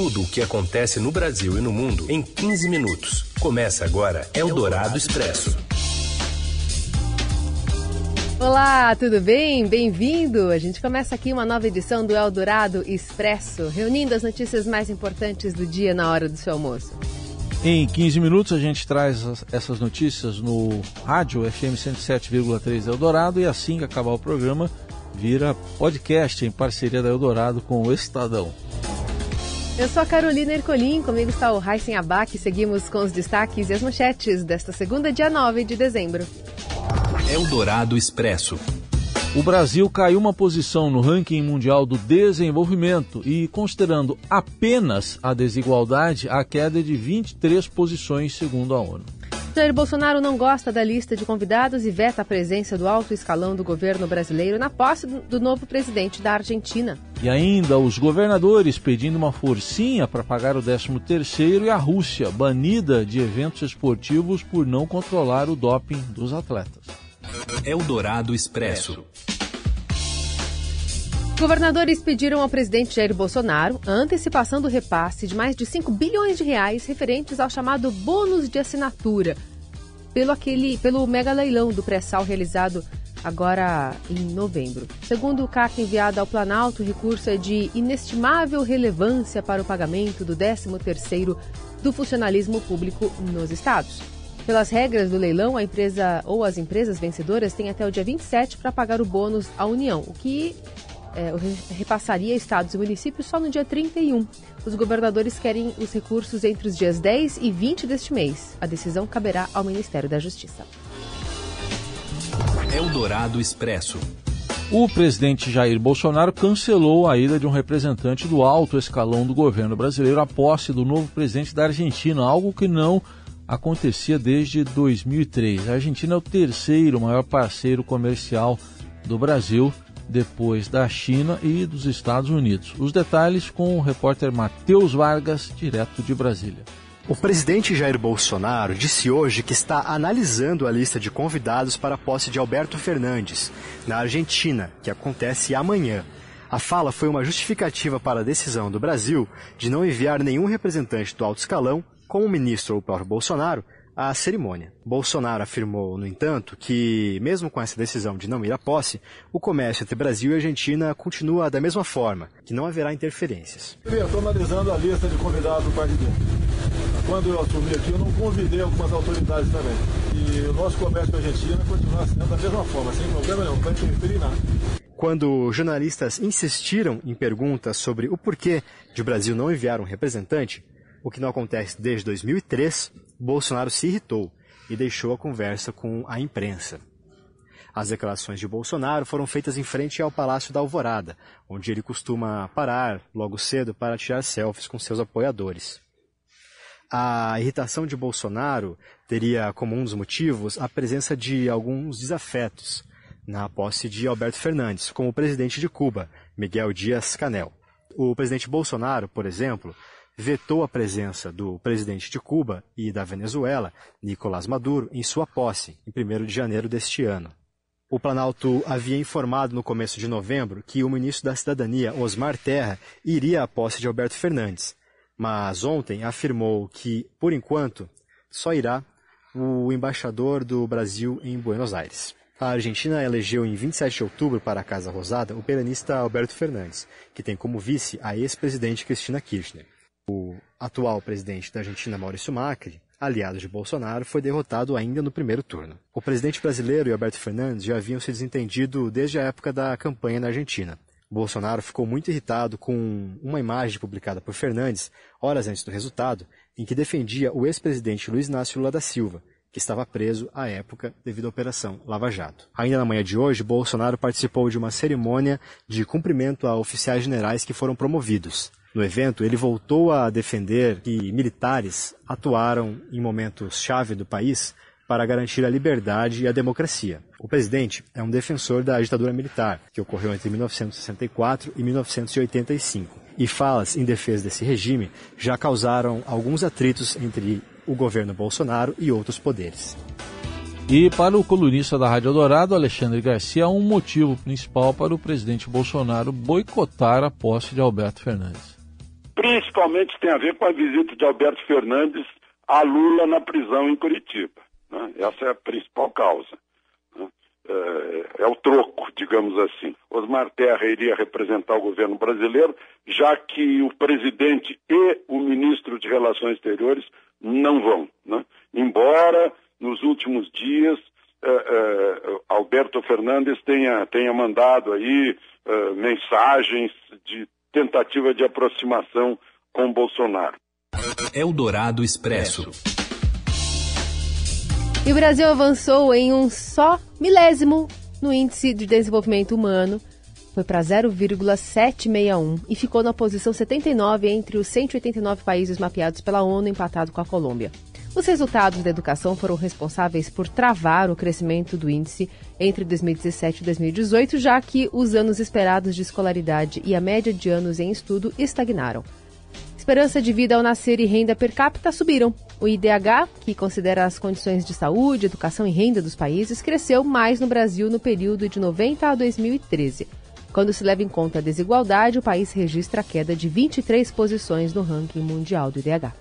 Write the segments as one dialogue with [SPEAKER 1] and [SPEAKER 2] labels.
[SPEAKER 1] tudo o que acontece no Brasil e no mundo em 15 minutos. Começa agora Eldorado Expresso.
[SPEAKER 2] Olá, tudo bem? Bem-vindo! A gente começa aqui uma nova edição do Eldorado Expresso, reunindo as notícias mais importantes do dia na hora do seu almoço.
[SPEAKER 3] Em 15 minutos a gente traz essas notícias no rádio FM 107,3 Eldorado e assim que acabar o programa vira podcast em parceria da Eldorado com o Estadão.
[SPEAKER 2] Eu sou a Carolina Ercolim, comigo está o Raíssen Abac. Seguimos com os destaques e as manchetes desta segunda, dia 9 de dezembro.
[SPEAKER 1] Eldorado Expresso.
[SPEAKER 3] O Brasil caiu uma posição no ranking mundial do desenvolvimento e, considerando apenas a desigualdade, a queda é de 23 posições, segundo a ONU.
[SPEAKER 2] Jair Bolsonaro não gosta da lista de convidados e veta a presença do alto escalão do governo brasileiro na posse do novo presidente da Argentina.
[SPEAKER 3] E ainda os governadores pedindo uma forcinha para pagar o 13º e a Rússia banida de eventos esportivos por não controlar o doping dos atletas.
[SPEAKER 1] Eldorado Expresso.
[SPEAKER 2] Governadores pediram ao presidente Jair Bolsonaro a antecipação do repasse de mais de 5 bilhões de reais referentes ao chamado bônus de assinatura, pelo, aquele, pelo mega leilão do pré-sal realizado agora em novembro. Segundo carta enviada ao Planalto, o recurso é de inestimável relevância para o pagamento do 13º do funcionalismo público nos estados. Pelas regras do leilão, a empresa ou as empresas vencedoras têm até o dia 27 para pagar o bônus à União, o que é, repassaria estados e municípios só no dia 31. Os governadores querem os recursos entre os dias 10 e 20 deste mês. A decisão caberá ao Ministério da Justiça.
[SPEAKER 1] Eldorado Expresso.
[SPEAKER 3] O presidente Jair Bolsonaro cancelou a ida de um representante do alto escalão do governo brasileiro à posse do novo presidente da Argentina, algo que não acontecia desde 2003. A Argentina é o terceiro maior parceiro comercial do Brasil depois da China e dos Estados Unidos. Os detalhes com o repórter Matheus Vargas, direto de Brasília.
[SPEAKER 4] O presidente Jair Bolsonaro disse hoje que está analisando a lista de convidados para a posse de Alberto Fernandes, na Argentina, que acontece amanhã. A fala foi uma justificativa para a decisão do Brasil de não enviar nenhum representante do alto escalão, como o ministro ou o próprio Bolsonaro, a cerimônia. Bolsonaro afirmou, no entanto, que, mesmo com essa decisão de não ir à posse, o comércio entre Brasil e Argentina continua da mesma forma, que não haverá interferências.
[SPEAKER 5] Estou analisando a lista de convidados do partido. Quando eu assumi aqui, eu não convidei algumas autoridades também. E o nosso comércio com a Argentina continua sendo da mesma forma, sem problema nenhum, não interferir nada.
[SPEAKER 4] Quando jornalistas insistiram em perguntas sobre o porquê de o Brasil não enviar um representante, o que não acontece desde 2003, Bolsonaro se irritou e deixou a conversa com a imprensa. As declarações de Bolsonaro foram feitas em frente ao Palácio da Alvorada, onde ele costuma parar logo cedo para tirar selfies com seus apoiadores. A irritação de Bolsonaro teria como um dos motivos a presença de alguns desafetos na posse de Alberto Fernandes, como o presidente de Cuba, Miguel Dias-Canel. O presidente Bolsonaro, por exemplo, vetou a presença do presidente de Cuba e da Venezuela, Nicolás Maduro, em sua posse, em 1 de janeiro deste ano. O Planalto havia informado no começo de novembro que o ministro da Cidadania, Osmar Terra, iria à posse de Alberto Fernandes, mas ontem afirmou que, por enquanto, só irá o embaixador do Brasil em Buenos Aires. A Argentina elegeu em 27 de outubro para a Casa Rosada o peronista Alberto Fernandes, que tem como vice a ex-presidente Cristina Kirchner. O atual presidente da Argentina, Maurício Macri, aliado de Bolsonaro, foi derrotado ainda no primeiro turno. O presidente brasileiro e Alberto Fernandes já haviam se desentendido desde a época da campanha na Argentina. Bolsonaro ficou muito irritado com uma imagem publicada por Fernandes, horas antes do resultado, em que defendia o ex-presidente Luiz Inácio Lula da Silva, que estava preso à época devido à Operação Lava Jato. Ainda na manhã de hoje, Bolsonaro participou de uma cerimônia de cumprimento a oficiais generais que foram promovidos. No evento, ele voltou a defender que militares atuaram em momentos-chave do país para garantir a liberdade e a democracia. O presidente é um defensor da ditadura militar, que ocorreu entre 1964 e 1985. E falas em defesa desse regime já causaram alguns atritos entre o governo Bolsonaro e outros poderes.
[SPEAKER 3] E para o colunista da Rádio Dourado, Alexandre Garcia, há um motivo principal para o presidente Bolsonaro boicotar a posse de Alberto Fernandes
[SPEAKER 6] principalmente tem a ver com a visita de Alberto Fernandes a Lula na prisão em Curitiba. Né? Essa é a principal causa. Né? É, é, o troco, digamos assim. Osmar Terra iria representar o governo brasileiro, já que o presidente e o ministro de Relações Exteriores não vão. Né? Embora nos últimos dias é, é, Alberto Fernandes tenha, tenha mandado aí é, mensagens de tentativa de aproximação com Bolsonaro.
[SPEAKER 1] Eldorado Expresso.
[SPEAKER 2] E o Brasil avançou em um só milésimo no índice de desenvolvimento humano, foi para 0,761 e ficou na posição 79 entre os 189 países mapeados pela ONU, empatado com a Colômbia. Os resultados da educação foram responsáveis por travar o crescimento do índice entre 2017 e 2018, já que os anos esperados de escolaridade e a média de anos em estudo estagnaram. Esperança de vida ao nascer e renda per capita subiram. O IDH, que considera as condições de saúde, educação e renda dos países, cresceu mais no Brasil no período de 90 a 2013. Quando se leva em conta a desigualdade, o país registra a queda de 23 posições no ranking mundial do IDH.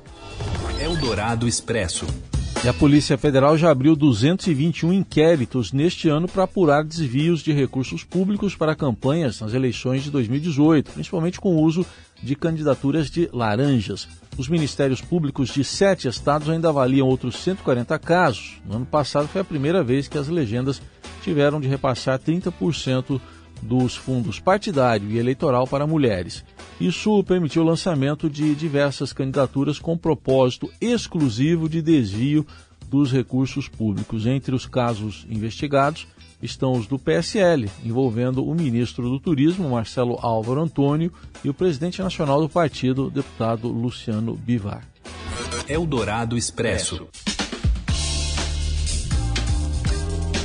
[SPEAKER 1] Eldorado Expresso.
[SPEAKER 3] E a Polícia Federal já abriu 221 inquéritos neste ano para apurar desvios de recursos públicos para campanhas nas eleições de 2018, principalmente com o uso de candidaturas de laranjas. Os ministérios públicos de sete estados ainda avaliam outros 140 casos. No ano passado foi a primeira vez que as legendas tiveram de repassar 30% dos fundos partidário e eleitoral para mulheres. Isso permitiu o lançamento de diversas candidaturas com propósito exclusivo de desvio dos recursos públicos. Entre os casos investigados estão os do PSL, envolvendo o ministro do Turismo, Marcelo Álvaro Antônio, e o presidente nacional do partido, deputado Luciano Bivar.
[SPEAKER 1] Eldorado Expresso.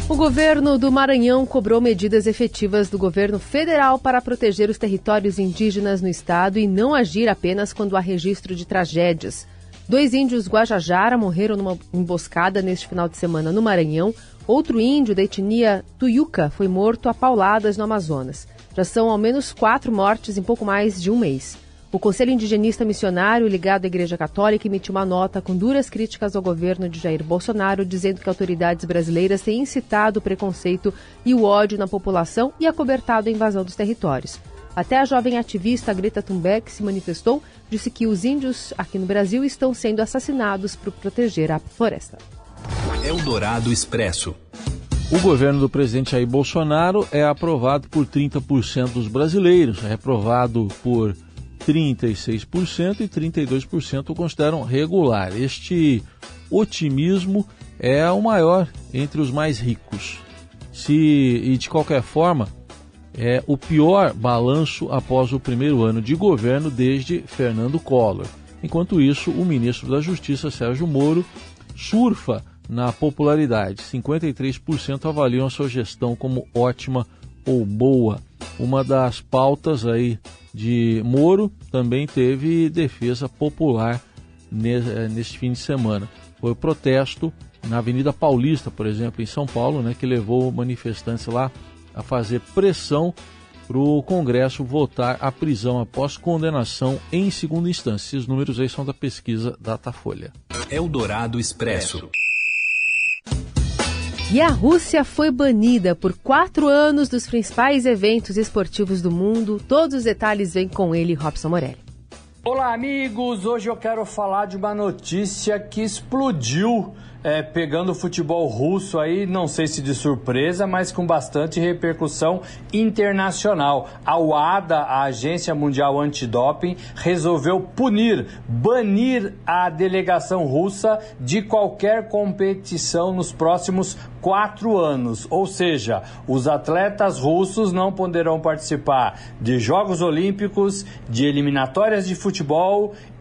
[SPEAKER 2] O governo do Maranhão cobrou medidas efetivas do governo federal para proteger os territórios indígenas no estado e não agir apenas quando há registro de tragédias. Dois índios Guajajara morreram numa emboscada neste final de semana no Maranhão. Outro índio da etnia Tuiuca foi morto a pauladas no Amazonas. Já são ao menos quatro mortes em pouco mais de um mês. O Conselho Indigenista Missionário, ligado à Igreja Católica, emitiu uma nota com duras críticas ao governo de Jair Bolsonaro, dizendo que autoridades brasileiras têm incitado o preconceito e o ódio na população e acobertado a invasão dos territórios. Até a jovem ativista Greta Thunberg se manifestou, disse que os índios aqui no Brasil estão sendo assassinados por proteger a floresta.
[SPEAKER 1] Eldorado Expresso.
[SPEAKER 3] O governo do presidente Jair Bolsonaro é aprovado por 30% dos brasileiros, é reprovado por 36% e 32% o consideram regular. Este otimismo é o maior entre os mais ricos. Se, e de qualquer forma, é o pior balanço após o primeiro ano de governo desde Fernando Collor. Enquanto isso, o ministro da Justiça, Sérgio Moro, surfa na popularidade. 53% avaliam a sua gestão como ótima ou boa. Uma das pautas aí de Moro também teve defesa popular eh, neste fim de semana. Foi o protesto na Avenida Paulista, por exemplo, em São Paulo, né, que levou manifestantes lá a fazer pressão para o Congresso votar a prisão após condenação em segunda instância. Esses números aí são da pesquisa Datafolha.
[SPEAKER 1] Eldorado Expresso.
[SPEAKER 2] E a Rússia foi banida por quatro anos dos principais eventos esportivos do mundo. Todos os detalhes vêm com ele, Robson Morelli.
[SPEAKER 7] Olá, amigos! Hoje eu quero falar de uma notícia que explodiu é, pegando o futebol russo aí, não sei se de surpresa, mas com bastante repercussão internacional. A UADA, a Agência Mundial Antidoping, resolveu punir, banir a delegação russa de qualquer competição nos próximos quatro anos. Ou seja, os atletas russos não poderão participar de Jogos Olímpicos, de eliminatórias de futebol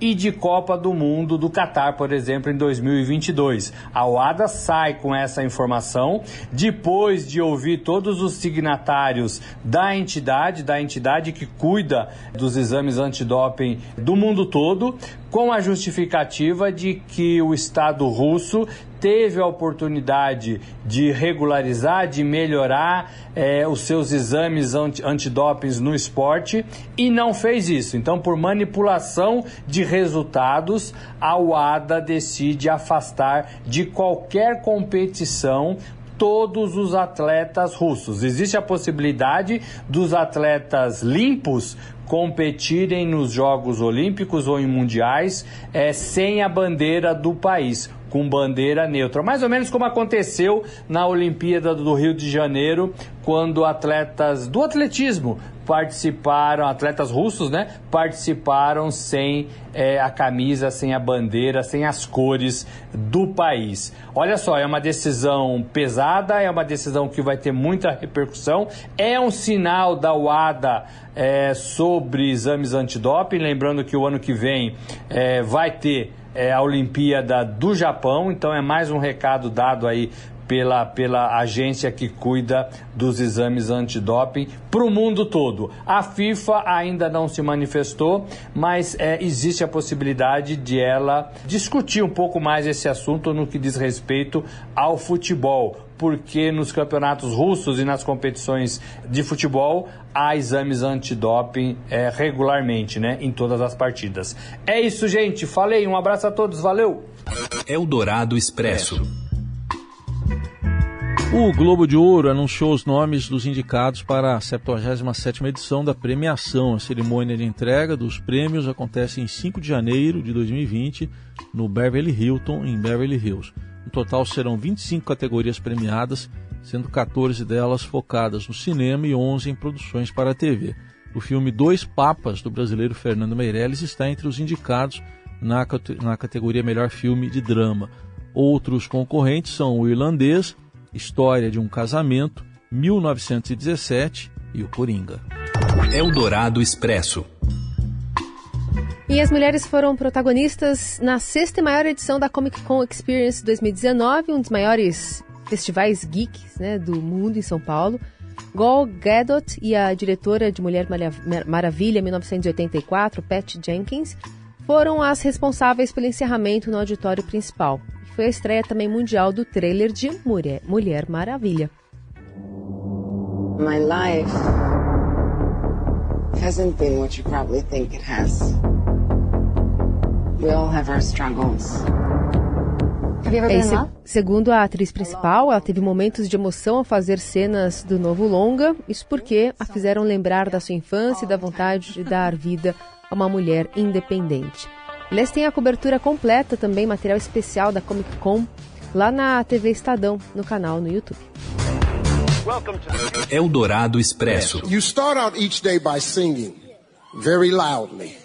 [SPEAKER 7] e de Copa do Mundo do Catar, por exemplo, em 2022. A OADA sai com essa informação depois de ouvir todos os signatários da entidade, da entidade que cuida dos exames antidoping do mundo todo, com a justificativa de que o Estado russo teve a oportunidade de regularizar, de melhorar é, os seus exames antidopings no esporte e não fez isso. Então, por manipulação de resultados, a UADA decide afastar de qualquer competição todos os atletas russos. Existe a possibilidade dos atletas limpos competirem nos Jogos Olímpicos ou em mundiais é, sem a bandeira do país com bandeira neutra. Mais ou menos como aconteceu na Olimpíada do Rio de Janeiro, quando atletas do atletismo participaram, atletas russos, né? Participaram sem é, a camisa, sem a bandeira, sem as cores do país. Olha só, é uma decisão pesada, é uma decisão que vai ter muita repercussão, é um sinal da UADA é, sobre exames antidoping, lembrando que o ano que vem é, vai ter é a Olimpíada do Japão, então é mais um recado dado aí pela, pela agência que cuida dos exames antidoping para o mundo todo. A FIFA ainda não se manifestou, mas é, existe a possibilidade de ela discutir um pouco mais esse assunto no que diz respeito ao futebol porque nos campeonatos russos e nas competições de futebol há exames antidoping é, regularmente, né, em todas as partidas. É isso, gente. Falei, um abraço a todos, valeu.
[SPEAKER 1] Eldorado Expresso.
[SPEAKER 3] O Globo de Ouro anunciou os nomes dos indicados para a 77ª edição da premiação. A cerimônia de entrega dos prêmios acontece em 5 de janeiro de 2020 no Beverly Hilton, em Beverly Hills. No total serão 25 categorias premiadas, sendo 14 delas focadas no cinema e 11 em produções para a TV. O filme Dois Papas, do brasileiro Fernando Meirelles, está entre os indicados na, na categoria Melhor Filme de Drama. Outros concorrentes são O Irlandês, História de um Casamento, 1917 e O Coringa.
[SPEAKER 1] Eldorado Expresso.
[SPEAKER 2] E as mulheres foram protagonistas na sexta e maior edição da Comic Con Experience 2019, um dos maiores festivais geeks né, do mundo em São Paulo. Gal Gadot e a diretora de Mulher Maravilha 1984, Pat Jenkins, foram as responsáveis pelo encerramento no auditório principal. Foi a estreia também mundial do trailer de Mulher, Mulher Maravilha. My life hasn't been what you probably think it has. We all have our struggles. É, se, segundo a atriz principal, ela teve momentos de emoção ao fazer cenas do novo longa, isso porque a fizeram lembrar da sua infância e da vontade de dar vida a uma mulher independente. Eles têm a cobertura completa, também material especial da Comic Con, lá na TV Estadão, no canal no YouTube.
[SPEAKER 1] Eldorado Expresso.
[SPEAKER 8] You start out each day by singing very loudly.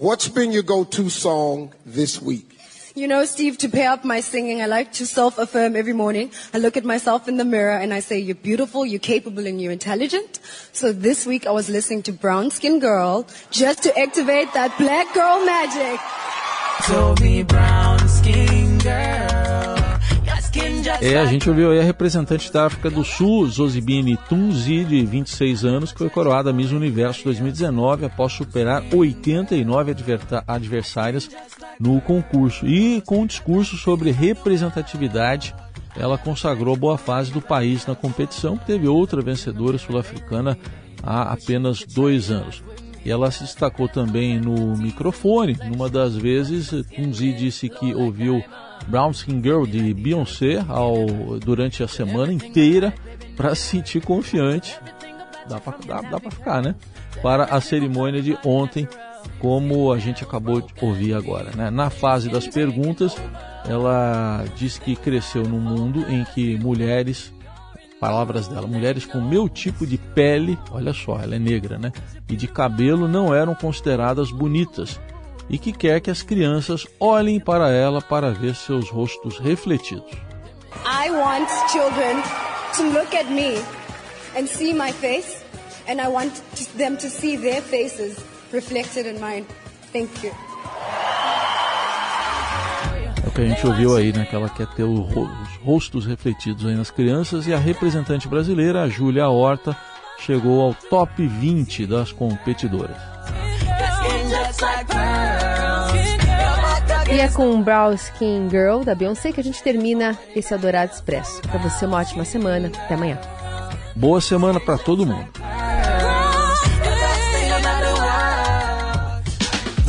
[SPEAKER 8] What's been your go-to song this week?
[SPEAKER 9] You know, Steve, to pay up my singing, I like to self-affirm every morning. I look at myself in the mirror and I say, you're beautiful, you're capable, and you're intelligent. So this week I was listening to Brown Skin Girl just to activate that black girl magic.
[SPEAKER 3] É, a gente ouviu aí a representante da África do Sul, Zozibini Tunzi, de 26 anos, que foi coroada Miss Universo 2019 após superar 89 adversárias no concurso. E com um discurso sobre representatividade, ela consagrou boa fase do país na competição, que teve outra vencedora sul-africana há apenas dois anos. E ela se destacou também no microfone. Numa das vezes, Tunzi disse que ouviu Brown Skin Girl de Beyoncé ao, durante a semana inteira para se sentir confiante. Dá para dá, dá ficar, né? Para a cerimônia de ontem, como a gente acabou de ouvir agora. Né? Na fase das perguntas, ela diz que cresceu num mundo em que mulheres palavras dela, mulheres com meu tipo de pele, olha só, ela é negra, né? E de cabelo não eram consideradas bonitas e que quer que as crianças olhem para ela para ver seus rostos refletidos. I want children to look at me and see my face and I want them to see their faces reflected in mine. Thank you que a gente ouviu aí, né? Que ela quer ter os rostos refletidos aí nas crianças. E a representante brasileira, a Júlia Horta, chegou ao top 20 das competidoras.
[SPEAKER 2] E é com Brown Skin Girl da Beyoncé que a gente termina esse Adorado Expresso. Para você, uma ótima semana. Até amanhã.
[SPEAKER 3] Boa semana para todo mundo.